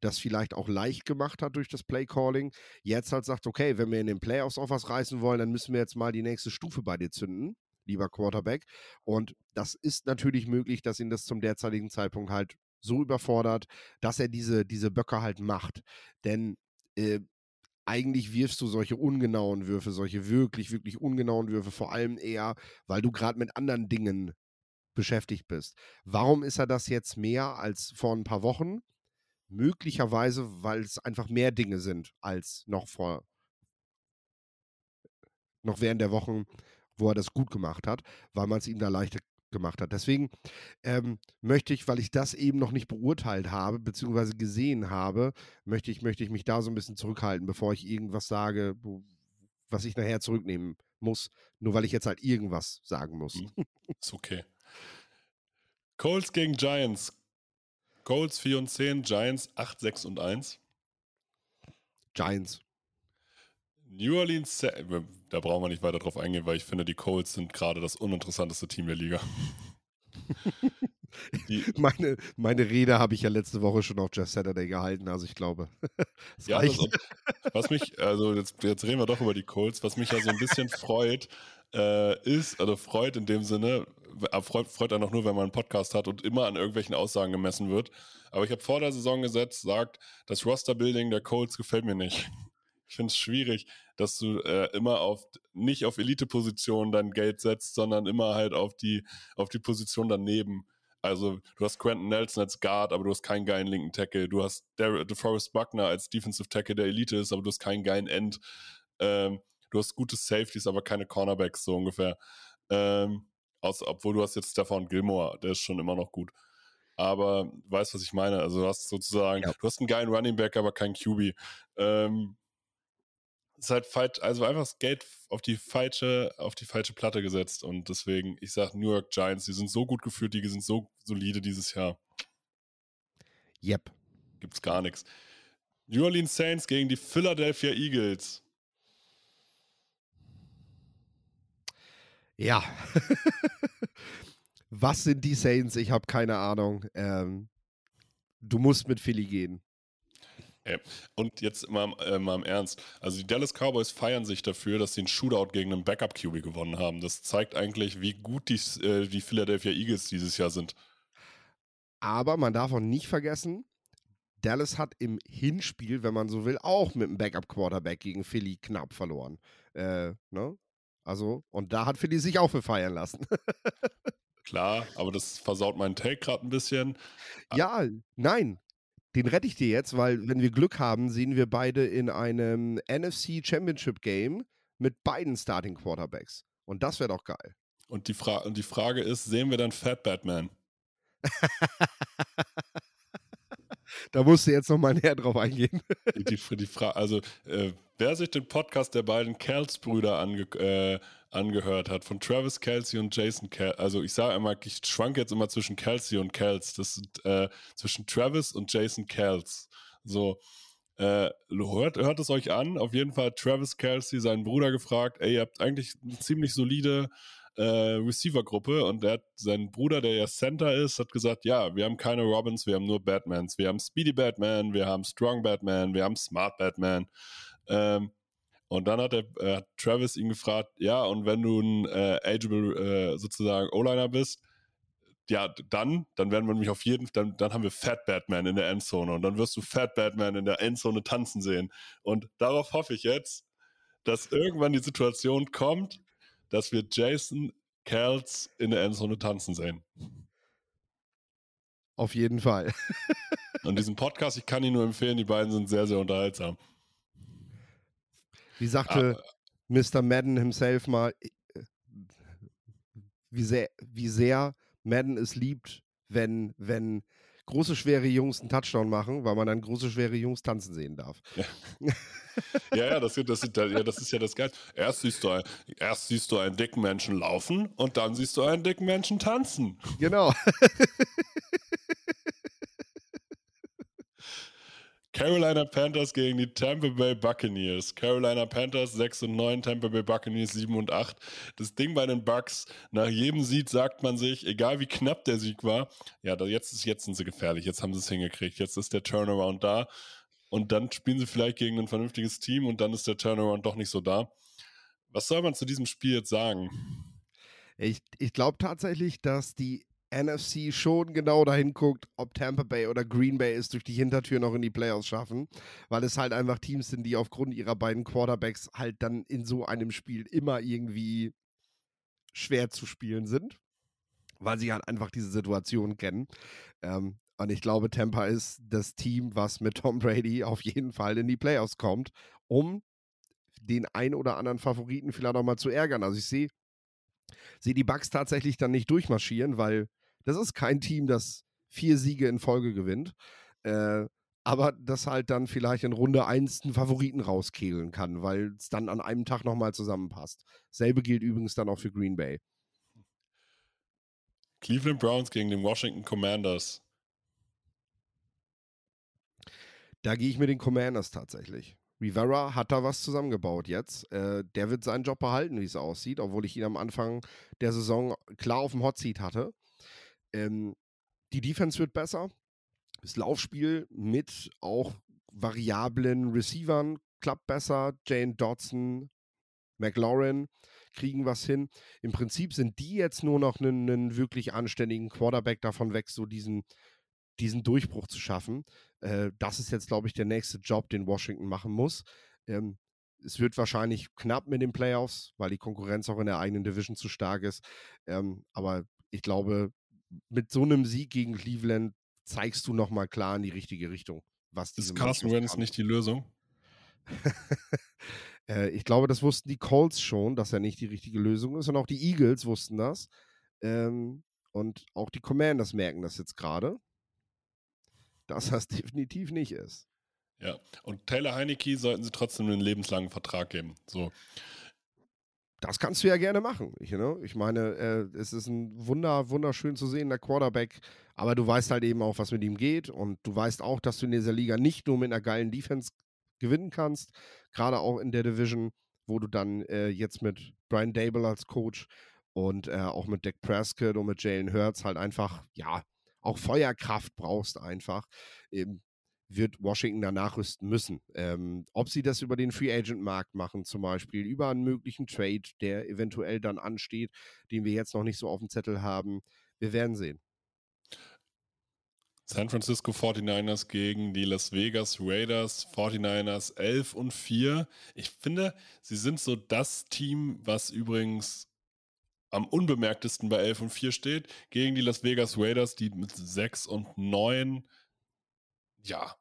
das vielleicht auch leicht gemacht hat durch das Playcalling, jetzt halt sagt, okay, wenn wir in den Playoffs auch was reißen wollen, dann müssen wir jetzt mal die nächste Stufe bei dir zünden, lieber Quarterback. Und das ist natürlich möglich, dass ihn das zum derzeitigen Zeitpunkt halt so überfordert, dass er diese, diese Böcke halt macht. Denn äh, eigentlich wirfst du solche ungenauen Würfe, solche wirklich, wirklich ungenauen Würfe, vor allem eher, weil du gerade mit anderen Dingen beschäftigt bist. Warum ist er das jetzt mehr als vor ein paar Wochen? Möglicherweise, weil es einfach mehr Dinge sind als noch vor, noch während der Wochen, wo er das gut gemacht hat, weil man es ihm da leichter gemacht hat. Deswegen ähm, möchte ich, weil ich das eben noch nicht beurteilt habe, beziehungsweise gesehen habe, möchte ich, möchte ich mich da so ein bisschen zurückhalten, bevor ich irgendwas sage, was ich nachher zurücknehmen muss, nur weil ich jetzt halt irgendwas sagen muss. Mhm. Ist okay. Colts gegen Giants. Colts 4 und 10, Giants 8, 6 und 1. Giants. New Orleans, da brauchen wir nicht weiter drauf eingehen, weil ich finde, die Colts sind gerade das uninteressanteste Team der Liga. meine, meine Rede habe ich ja letzte Woche schon auf Just Saturday gehalten, also ich glaube. ja, also, was mich, also jetzt, jetzt reden wir doch über die Colts, was mich ja so ein bisschen freut, äh, ist, also freut in dem Sinne, freut, freut einen auch nur, wenn man einen Podcast hat und immer an irgendwelchen Aussagen gemessen wird. Aber ich habe vor der Saison gesetzt, sagt, das Roster-Building der Colts gefällt mir nicht. Ich finde es schwierig, dass du äh, immer auf nicht auf Elite-Positionen dein Geld setzt, sondern immer halt auf die, auf die Position daneben. Also du hast Quentin Nelson als Guard, aber du hast keinen geilen linken Tackle. Du hast DeForest Buckner als Defensive Tackle, der Elite ist, aber du hast keinen geilen End. Ähm, du hast gute Safeties, aber keine Cornerbacks, so ungefähr. Ähm, aus, obwohl du hast jetzt Stefan Gilmore, der ist schon immer noch gut. Aber du weißt, was ich meine. Also du hast sozusagen, ja. du hast einen geilen Running Back, aber keinen QB. Ähm, ist halt falsch, also einfach das Geld auf die falsche, auf die falsche Platte gesetzt. Und deswegen, ich sage New York Giants, die sind so gut geführt, die sind so solide dieses Jahr. Yep. Gibt's gar nichts. New Orleans Saints gegen die Philadelphia Eagles. Ja. Was sind die Saints? Ich habe keine Ahnung. Ähm, du musst mit Philly gehen. Und jetzt mal, äh, mal im Ernst. Also die Dallas Cowboys feiern sich dafür, dass sie einen Shootout gegen einen Backup-QB gewonnen haben. Das zeigt eigentlich, wie gut die, äh, die Philadelphia Eagles dieses Jahr sind. Aber man darf auch nicht vergessen, Dallas hat im Hinspiel, wenn man so will, auch mit einem Backup-Quarterback gegen Philly knapp verloren. Äh, ne? Also, und da hat Philly sich auch für feiern lassen. Klar, aber das versaut meinen Take gerade ein bisschen. Ja, nein, den rette ich dir jetzt, weil wenn wir Glück haben, sehen wir beide in einem NFC Championship Game mit beiden Starting Quarterbacks. Und das wäre doch geil. Und die, Fra und die Frage ist, sehen wir dann Fat Batman? da musst du jetzt noch mal näher drauf eingehen. die, die, die Frage, also äh, wer sich den Podcast der beiden Kels-Brüder ange äh, angehört hat, von Travis Kelsey und Jason Kelsey, also ich sage immer, ich schwanke jetzt immer zwischen Kelsey und Kels, das sind äh, zwischen Travis und Jason Kels. So, äh, hört, hört es euch an. Auf jeden Fall Travis Kelsey seinen Bruder gefragt, ey, ihr habt eigentlich eine ziemlich solide äh, Receiver-Gruppe und der hat, sein Bruder, der ja Center ist, hat gesagt, ja, wir haben keine Robins, wir haben nur Batmans. Wir haben Speedy Batman, wir haben Strong Batman, wir haben Smart Batman. Ähm, und dann hat, er, äh, hat Travis ihn gefragt, ja, und wenn du ein äh, ageable äh, sozusagen O-Liner bist, ja, dann, dann werden wir nämlich auf jeden dann, dann haben wir Fat Batman in der Endzone und dann wirst du Fat Batman in der Endzone tanzen sehen. Und darauf hoffe ich jetzt, dass irgendwann die Situation kommt, dass wir Jason Kels in der Endzone tanzen sehen. Auf jeden Fall. Und diesen Podcast, ich kann ihn nur empfehlen, die beiden sind sehr, sehr unterhaltsam. Wie sagte ah, Mr. Madden himself mal, äh, wie sehr, wie sehr Madden es liebt, wenn, wenn große, schwere Jungs einen Touchdown machen, weil man dann große, schwere Jungs tanzen sehen darf. Ja, ja, ja, das, das, ja, das ist ja das Geil. Erst siehst, du, erst siehst du einen dicken Menschen laufen und dann siehst du einen dicken Menschen tanzen. Genau. Carolina Panthers gegen die Tampa Bay Buccaneers. Carolina Panthers 6 und 9, Tampa Bay Buccaneers 7 und 8. Das Ding bei den Bucks, nach jedem Sieg sagt man sich, egal wie knapp der Sieg war, ja, jetzt, ist, jetzt sind sie gefährlich, jetzt haben sie es hingekriegt, jetzt ist der Turnaround da und dann spielen sie vielleicht gegen ein vernünftiges Team und dann ist der Turnaround doch nicht so da. Was soll man zu diesem Spiel jetzt sagen? Ich, ich glaube tatsächlich, dass die NFC schon genau dahin guckt, ob Tampa Bay oder Green Bay es durch die Hintertür noch in die Playoffs schaffen, weil es halt einfach Teams sind, die aufgrund ihrer beiden Quarterbacks halt dann in so einem Spiel immer irgendwie schwer zu spielen sind, weil sie halt einfach diese Situation kennen. Ähm, und ich glaube, Tampa ist das Team, was mit Tom Brady auf jeden Fall in die Playoffs kommt, um den ein oder anderen Favoriten vielleicht auch mal zu ärgern. Also ich sehe sehe die Bucks tatsächlich dann nicht durchmarschieren, weil das ist kein Team, das vier Siege in Folge gewinnt. Äh, aber das halt dann vielleicht in Runde 1 einen Favoriten rauskehlen kann, weil es dann an einem Tag nochmal zusammenpasst. Selbe gilt übrigens dann auch für Green Bay. Cleveland Browns gegen den Washington Commanders. Da gehe ich mit den Commanders tatsächlich. Rivera hat da was zusammengebaut jetzt. Äh, der wird seinen Job behalten, wie es aussieht, obwohl ich ihn am Anfang der Saison klar auf dem Hotseat hatte. Ähm, die Defense wird besser. Das Laufspiel mit auch variablen Receivern klappt besser. Jane Dodson, McLaurin kriegen was hin. Im Prinzip sind die jetzt nur noch einen, einen wirklich anständigen Quarterback davon weg, so diesen diesen Durchbruch zu schaffen. Äh, das ist jetzt, glaube ich, der nächste Job, den Washington machen muss. Ähm, es wird wahrscheinlich knapp mit den Playoffs, weil die Konkurrenz auch in der eigenen Division zu stark ist. Ähm, aber ich glaube, mit so einem Sieg gegen Cleveland zeigst du nochmal klar in die richtige Richtung. Was ist Carson Wentz nicht die Lösung? äh, ich glaube, das wussten die Colts schon, dass er nicht die richtige Lösung ist. Und auch die Eagles wussten das. Ähm, und auch die Commanders merken das jetzt gerade dass das definitiv nicht ist. Ja, und Taylor Heineke sollten sie trotzdem einen lebenslangen Vertrag geben. So. Das kannst du ja gerne machen. Ich, you know? ich meine, äh, es ist ein wunder, wunderschön zu sehender Quarterback, aber du weißt halt eben auch, was mit ihm geht und du weißt auch, dass du in dieser Liga nicht nur mit einer geilen Defense gewinnen kannst, gerade auch in der Division, wo du dann äh, jetzt mit Brian Dable als Coach und äh, auch mit Dak Prescott und mit Jalen Hurts halt einfach, ja, auch Feuerkraft brauchst einfach, ähm, wird Washington danach rüsten müssen. Ähm, ob sie das über den Free Agent Markt machen, zum Beispiel, über einen möglichen Trade, der eventuell dann ansteht, den wir jetzt noch nicht so auf dem Zettel haben, wir werden sehen. San Francisco 49ers gegen die Las Vegas Raiders 49ers 11 und 4. Ich finde, sie sind so das Team, was übrigens am unbemerktesten bei 11 und 4 steht, gegen die Las Vegas Raiders, die mit 6 und 9, ja,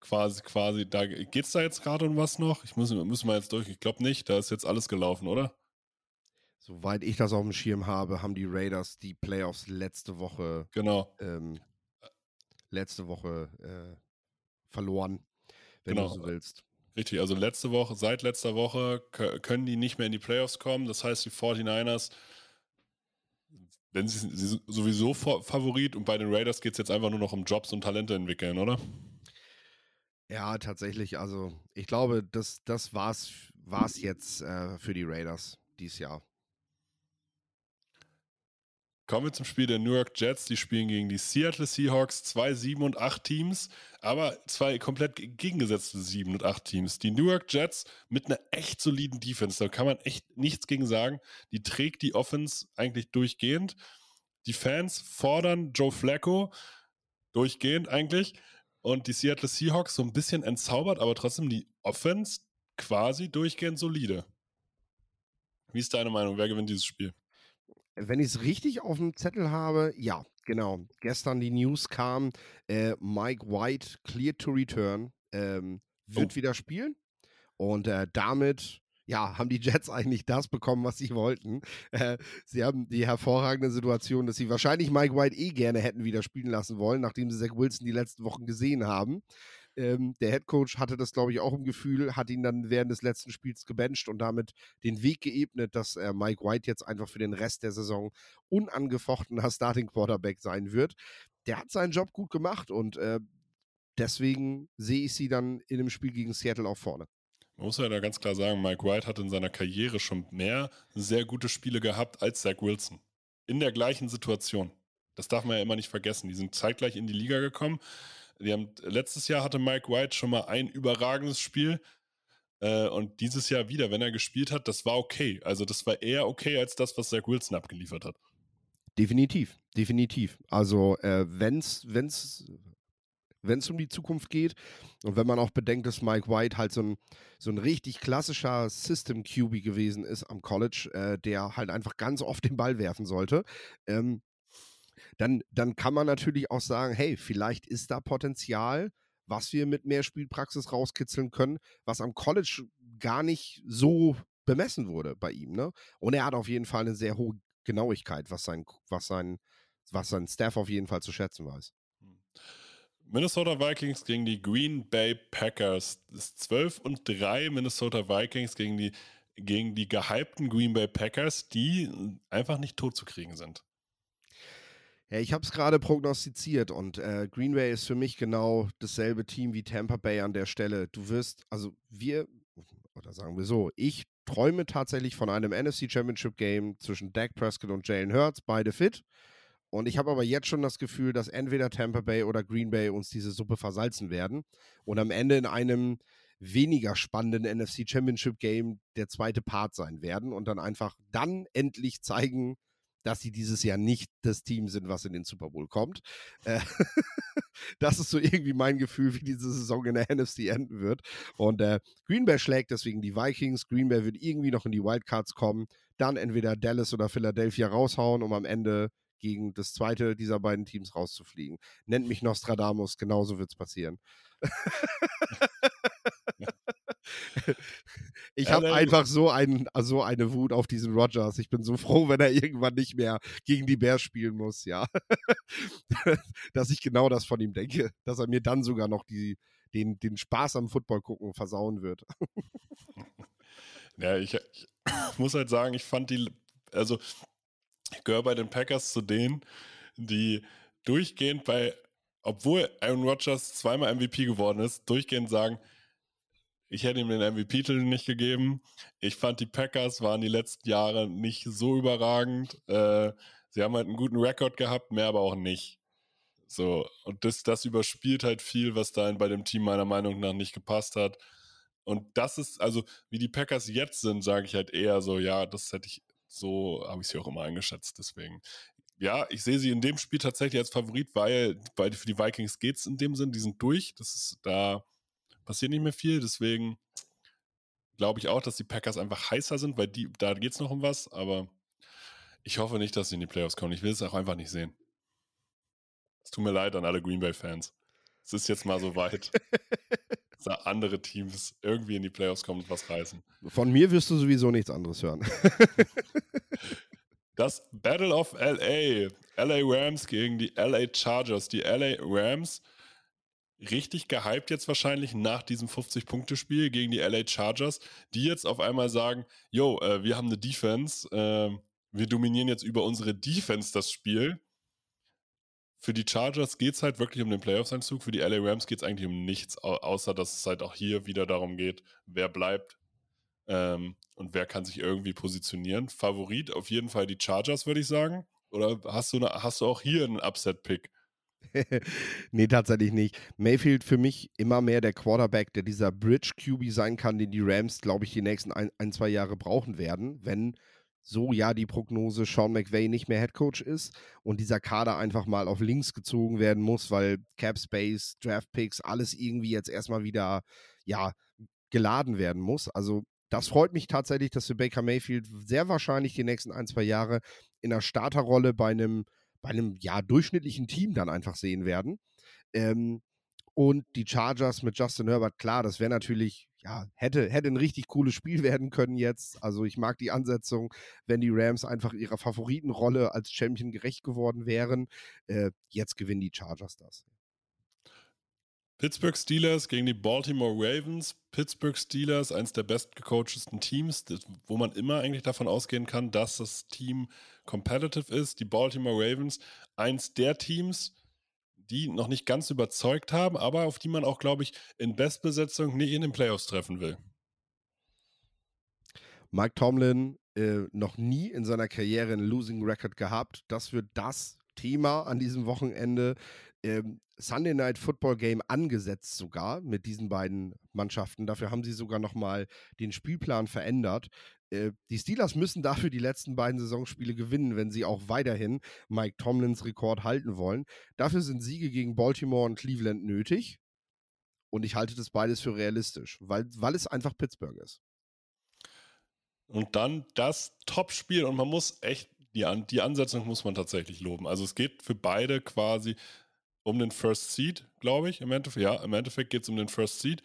quasi, quasi, da geht's da jetzt gerade um was noch? Ich muss, müssen wir jetzt durch. Ich glaube nicht, da ist jetzt alles gelaufen, oder? Soweit ich das auf dem Schirm habe, haben die Raiders die Playoffs letzte Woche, genau. ähm, letzte Woche äh, verloren, wenn genau. du so willst. Richtig, also letzte Woche, seit letzter Woche können die nicht mehr in die Playoffs kommen. Das heißt, die 49ers, wenn sie, sie sowieso Favorit und bei den Raiders geht es jetzt einfach nur noch um Jobs und Talente entwickeln, oder? Ja, tatsächlich. Also ich glaube, das, das war's, war's jetzt äh, für die Raiders dieses Jahr. Kommen wir zum Spiel der New York Jets. Die spielen gegen die Seattle Seahawks, zwei 7 und 8 Teams, aber zwei komplett gegengesetzte 7 und 8 Teams. Die New York Jets mit einer echt soliden Defense, da kann man echt nichts gegen sagen. Die trägt die Offense eigentlich durchgehend. Die Fans fordern Joe Flacco durchgehend eigentlich. Und die Seattle Seahawks so ein bisschen entzaubert, aber trotzdem die Offense quasi durchgehend solide. Wie ist deine Meinung? Wer gewinnt dieses Spiel? Wenn ich es richtig auf dem Zettel habe, ja, genau. Gestern die News kam, äh, Mike White cleared to return, ähm, wird oh. wieder spielen. Und äh, damit ja, haben die Jets eigentlich das bekommen, was sie wollten. Äh, sie haben die hervorragende Situation, dass sie wahrscheinlich Mike White eh gerne hätten wieder spielen lassen wollen, nachdem sie Zach Wilson die letzten Wochen gesehen haben. Ähm, der Head Coach hatte das, glaube ich, auch im Gefühl, hat ihn dann während des letzten Spiels gebencht und damit den Weg geebnet, dass äh, Mike White jetzt einfach für den Rest der Saison unangefochtener Starting Quarterback sein wird. Der hat seinen Job gut gemacht und äh, deswegen sehe ich sie dann in dem Spiel gegen Seattle auch vorne. Man muss ja da ganz klar sagen, Mike White hat in seiner Karriere schon mehr sehr gute Spiele gehabt als Zach Wilson. In der gleichen Situation. Das darf man ja immer nicht vergessen. Die sind zeitgleich in die Liga gekommen. Die haben, letztes Jahr hatte Mike White schon mal ein überragendes Spiel. Äh, und dieses Jahr wieder, wenn er gespielt hat, das war okay. Also das war eher okay als das, was Zach Wilson abgeliefert hat. Definitiv, definitiv. Also äh, wenn es wenn es um die Zukunft geht. Und wenn man auch bedenkt, dass Mike White halt so ein, so ein richtig klassischer System QB gewesen ist am College, äh, der halt einfach ganz oft den Ball werfen sollte, ähm, dann, dann kann man natürlich auch sagen, hey, vielleicht ist da Potenzial, was wir mit mehr Spielpraxis rauskitzeln können, was am College gar nicht so bemessen wurde bei ihm. Ne? Und er hat auf jeden Fall eine sehr hohe Genauigkeit, was sein, was sein, was sein Staff auf jeden Fall zu schätzen weiß. Minnesota Vikings gegen die Green Bay Packers. Das ist 12 und 3 Minnesota Vikings gegen die, gegen die gehypten Green Bay Packers, die einfach nicht tot zu kriegen sind. Ja, ich habe es gerade prognostiziert und äh, Green Bay ist für mich genau dasselbe Team wie Tampa Bay an der Stelle. Du wirst, also wir, oder sagen wir so, ich träume tatsächlich von einem NFC Championship Game zwischen Dak Prescott und Jalen Hurts, beide fit. Und ich habe aber jetzt schon das Gefühl, dass entweder Tampa Bay oder Green Bay uns diese Suppe versalzen werden und am Ende in einem weniger spannenden NFC Championship Game der zweite Part sein werden und dann einfach dann endlich zeigen, dass sie dieses Jahr nicht das Team sind, was in den Super Bowl kommt. Äh, das ist so irgendwie mein Gefühl, wie diese Saison in der NFC enden wird. Und äh, Green Bay schlägt deswegen die Vikings. Green Bay wird irgendwie noch in die Wildcards kommen, dann entweder Dallas oder Philadelphia raushauen, um am Ende gegen das zweite dieser beiden Teams rauszufliegen. Nennt mich Nostradamus, genauso wird es passieren. ich habe einfach so, ein, so eine Wut auf diesen Rogers. Ich bin so froh, wenn er irgendwann nicht mehr gegen die Bears spielen muss, ja. dass ich genau das von ihm denke. Dass er mir dann sogar noch die, den, den Spaß am Football gucken versauen wird. ja, ich, ich muss halt sagen, ich fand die, also ich gehöre bei den Packers zu denen, die durchgehend bei, obwohl Aaron Rodgers zweimal MVP geworden ist, durchgehend sagen, ich hätte ihm den MVP-Titel nicht gegeben. Ich fand, die Packers waren die letzten Jahre nicht so überragend. Äh, sie haben halt einen guten Rekord gehabt, mehr aber auch nicht. So, und das, das überspielt halt viel, was da bei dem Team meiner Meinung nach nicht gepasst hat. Und das ist, also, wie die Packers jetzt sind, sage ich halt eher so, ja, das hätte ich so habe ich sie auch immer eingeschätzt. Deswegen, ja, ich sehe sie in dem Spiel tatsächlich als Favorit, weil, weil für die Vikings geht es in dem Sinn, die sind durch. Das ist, da passiert nicht mehr viel. Deswegen glaube ich auch, dass die Packers einfach heißer sind, weil die, da geht es noch um was, aber Ich hoffe nicht, dass sie in die Playoffs kommen. Ich will es auch einfach nicht sehen. Es tut mir leid an alle Green Bay Fans. Es ist jetzt mal so weit, dass andere Teams irgendwie in die Playoffs kommen und was reißen. Von mir wirst du sowieso nichts anderes hören. Das Battle of LA. LA Rams gegen die LA Chargers. Die LA Rams richtig gehypt jetzt wahrscheinlich nach diesem 50-Punkte-Spiel gegen die LA Chargers, die jetzt auf einmal sagen, yo, äh, wir haben eine Defense, äh, wir dominieren jetzt über unsere Defense das Spiel. Für die Chargers geht es halt wirklich um den Playoffs-Einzug, für die LA Rams geht es eigentlich um nichts, außer dass es halt auch hier wieder darum geht, wer bleibt ähm, und wer kann sich irgendwie positionieren. Favorit auf jeden Fall die Chargers, würde ich sagen. Oder hast du, eine, hast du auch hier einen Upset-Pick? nee, tatsächlich nicht. Mayfield für mich immer mehr der Quarterback, der dieser Bridge QB sein kann, den die Rams, glaube ich, die nächsten ein, ein, zwei Jahre brauchen werden, wenn so ja die Prognose Sean McVay nicht mehr Headcoach ist und dieser Kader einfach mal auf links gezogen werden muss, weil Cap Space, Draft Picks, alles irgendwie jetzt erstmal wieder ja geladen werden muss. Also das freut mich tatsächlich, dass wir Baker Mayfield sehr wahrscheinlich die nächsten ein, zwei Jahre in der Starterrolle bei einem, bei einem ja, durchschnittlichen Team dann einfach sehen werden. Ähm, und die Chargers mit Justin Herbert, klar, das wäre natürlich, ja, hätte, hätte ein richtig cooles Spiel werden können jetzt. Also ich mag die Ansetzung, wenn die Rams einfach ihrer Favoritenrolle als Champion gerecht geworden wären. Äh, jetzt gewinnen die Chargers das. Pittsburgh Steelers gegen die Baltimore Ravens. Pittsburgh Steelers, eines der bestgecoachesten Teams, wo man immer eigentlich davon ausgehen kann, dass das Team competitive ist. Die Baltimore Ravens, eins der Teams, die noch nicht ganz überzeugt haben, aber auf die man auch, glaube ich, in Bestbesetzung nicht in den Playoffs treffen will. Mike Tomlin äh, noch nie in seiner Karriere einen Losing Record gehabt. Das wird das Thema an diesem Wochenende ähm, Sunday Night Football Game angesetzt sogar mit diesen beiden Mannschaften. Dafür haben sie sogar nochmal den Spielplan verändert. Äh, die Steelers müssen dafür die letzten beiden Saisonspiele gewinnen, wenn sie auch weiterhin Mike Tomlins Rekord halten wollen. Dafür sind Siege gegen Baltimore und Cleveland nötig. Und ich halte das beides für realistisch, weil, weil es einfach Pittsburgh ist. Und dann das Topspiel und man muss echt, die, die Ansetzung muss man tatsächlich loben. Also es geht für beide quasi um den First Seed, glaube ich. Im Endeffekt, ja, im Endeffekt geht es um den First Seed.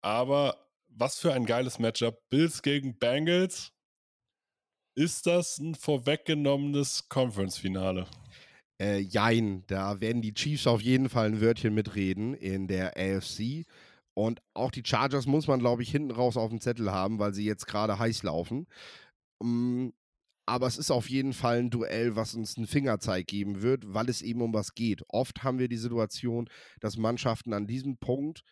Aber was für ein geiles Matchup. Bills gegen Bengals. Ist das ein vorweggenommenes Conference-Finale? Äh, jein, da werden die Chiefs auf jeden Fall ein Wörtchen mitreden in der AFC. Und auch die Chargers muss man, glaube ich, hinten raus auf dem Zettel haben, weil sie jetzt gerade heiß laufen. Mm, aber es ist auf jeden Fall ein Duell, was uns einen Fingerzeig geben wird, weil es eben um was geht. Oft haben wir die Situation, dass Mannschaften an diesem Punkt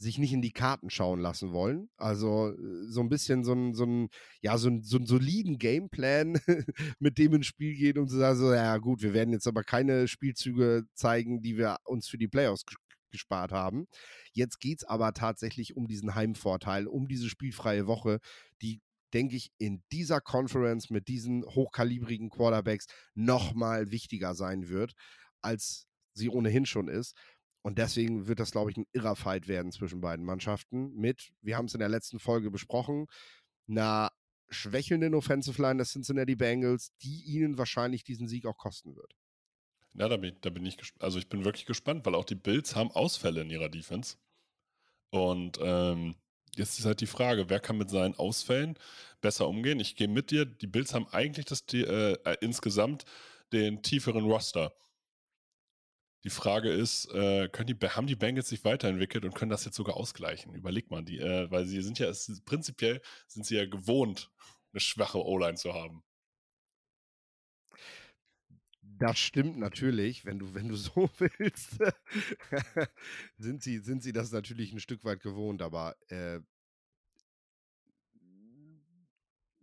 sich nicht in die Karten schauen lassen wollen. Also äh, so ein bisschen so ein, so ein ja, so, ein, so einen soliden Gameplan, mit dem ins Spiel geht, um zu sagen, so, ja gut, wir werden jetzt aber keine Spielzüge zeigen, die wir uns für die Playoffs gespart haben. Jetzt geht es aber tatsächlich um diesen Heimvorteil, um diese spielfreie Woche, die denke ich, in dieser Conference mit diesen hochkalibrigen Quarterbacks nochmal wichtiger sein wird, als sie ohnehin schon ist. Und deswegen wird das, glaube ich, ein irrer Fight werden zwischen beiden Mannschaften mit, wir haben es in der letzten Folge besprochen, einer schwächelnden Offensive Line der Cincinnati Bengals, die ihnen wahrscheinlich diesen Sieg auch kosten wird. Ja, da bin, da bin ich gespannt. Also ich bin wirklich gespannt, weil auch die Bills haben Ausfälle in ihrer Defense. Und ähm, Jetzt ist halt die Frage, wer kann mit seinen Ausfällen besser umgehen? Ich gehe mit dir. Die Bills haben eigentlich das, die, äh, äh, insgesamt den tieferen Roster. Die Frage ist, äh, können die, haben die Bengals sich weiterentwickelt und können das jetzt sogar ausgleichen? Überleg mal, die, äh, weil sie sind ja, es, prinzipiell sind sie ja gewohnt, eine schwache O-Line zu haben. Das stimmt natürlich, wenn du, wenn du so willst, sind, sie, sind sie das natürlich ein Stück weit gewohnt, aber äh,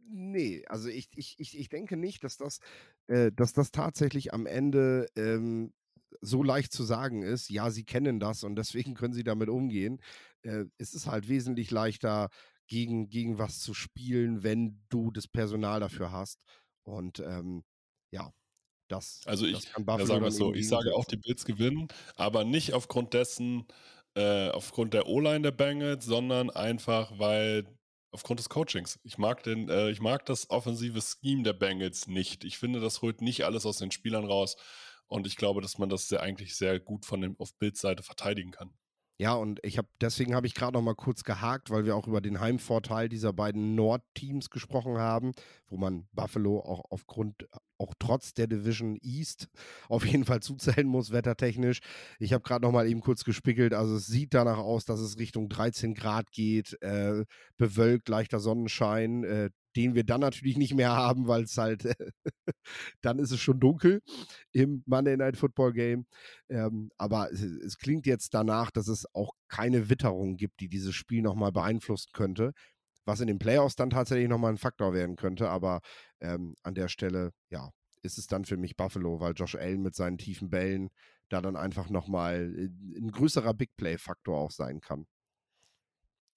nee, also ich, ich, ich, ich denke nicht, dass das, äh, dass das tatsächlich am Ende ähm, so leicht zu sagen ist, ja, sie kennen das und deswegen können sie damit umgehen. Äh, es ist halt wesentlich leichter, gegen, gegen was zu spielen, wenn du das Personal dafür hast. Und ähm, ja, das, also ich, das ja, sagen wir so, ich sage auch, die Bills gewinnen, aber nicht aufgrund dessen, äh, aufgrund der O-Line der Bengals, sondern einfach, weil aufgrund des Coachings. Ich mag, den, äh, ich mag das offensive Scheme der Bengals nicht. Ich finde, das holt nicht alles aus den Spielern raus. Und ich glaube, dass man das sehr, eigentlich sehr gut von dem auf Bildseite verteidigen kann. Ja, und ich habe deswegen habe ich gerade noch mal kurz gehakt, weil wir auch über den Heimvorteil dieser beiden Nord-Teams gesprochen haben, wo man Buffalo auch aufgrund, auch trotz der Division East auf jeden Fall zuzählen muss, wettertechnisch. Ich habe gerade noch mal eben kurz gespickelt, also es sieht danach aus, dass es Richtung 13 Grad geht, äh, bewölkt, leichter Sonnenschein. Äh, den wir dann natürlich nicht mehr haben, weil es halt, dann ist es schon dunkel im Monday Night Football Game. Ähm, aber es, es, klingt jetzt danach, dass es auch keine Witterung gibt, die dieses Spiel nochmal beeinflussen könnte. Was in den Playoffs dann tatsächlich nochmal ein Faktor werden könnte. Aber ähm, an der Stelle, ja, ist es dann für mich Buffalo, weil Josh Allen mit seinen tiefen Bällen da dann einfach nochmal ein größerer Big Play-Faktor auch sein kann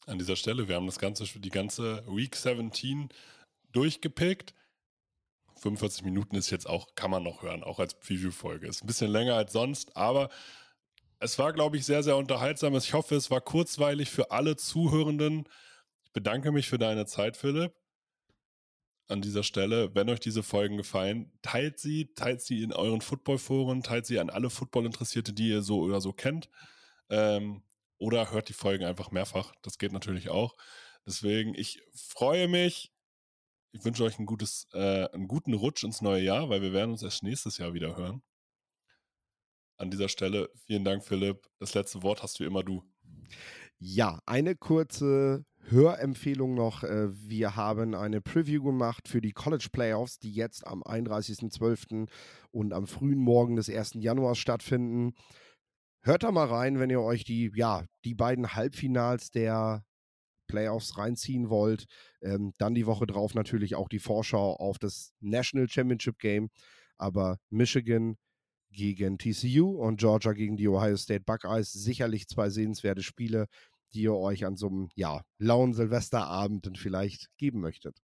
an dieser Stelle. Wir haben das ganze, die ganze Week 17 durchgepickt. 45 Minuten ist jetzt auch, kann man noch hören, auch als Preview-Folge. Ist ein bisschen länger als sonst, aber es war, glaube ich, sehr, sehr unterhaltsam. Ich hoffe, es war kurzweilig für alle Zuhörenden. Ich bedanke mich für deine Zeit, Philipp. An dieser Stelle, wenn euch diese Folgen gefallen, teilt sie, teilt sie in euren Football-Foren, teilt sie an alle Football-Interessierte, die ihr so oder so kennt. Ähm, oder hört die Folgen einfach mehrfach. Das geht natürlich auch. Deswegen, ich freue mich. Ich wünsche euch ein gutes, äh, einen guten Rutsch ins neue Jahr, weil wir werden uns erst nächstes Jahr wieder hören. An dieser Stelle vielen Dank, Philipp. Das letzte Wort hast du immer du. Ja, eine kurze Hörempfehlung noch. Äh, wir haben eine Preview gemacht für die College Playoffs, die jetzt am 31.12. und am frühen Morgen des 1. Januars stattfinden. Hört da mal rein, wenn ihr euch die, ja, die beiden Halbfinals der Playoffs reinziehen wollt. Ähm, dann die Woche drauf natürlich auch die Vorschau auf das National Championship Game. Aber Michigan gegen TCU und Georgia gegen die Ohio State Buckeyes sicherlich zwei sehenswerte Spiele, die ihr euch an so einem ja, lauen Silvesterabend vielleicht geben möchtet.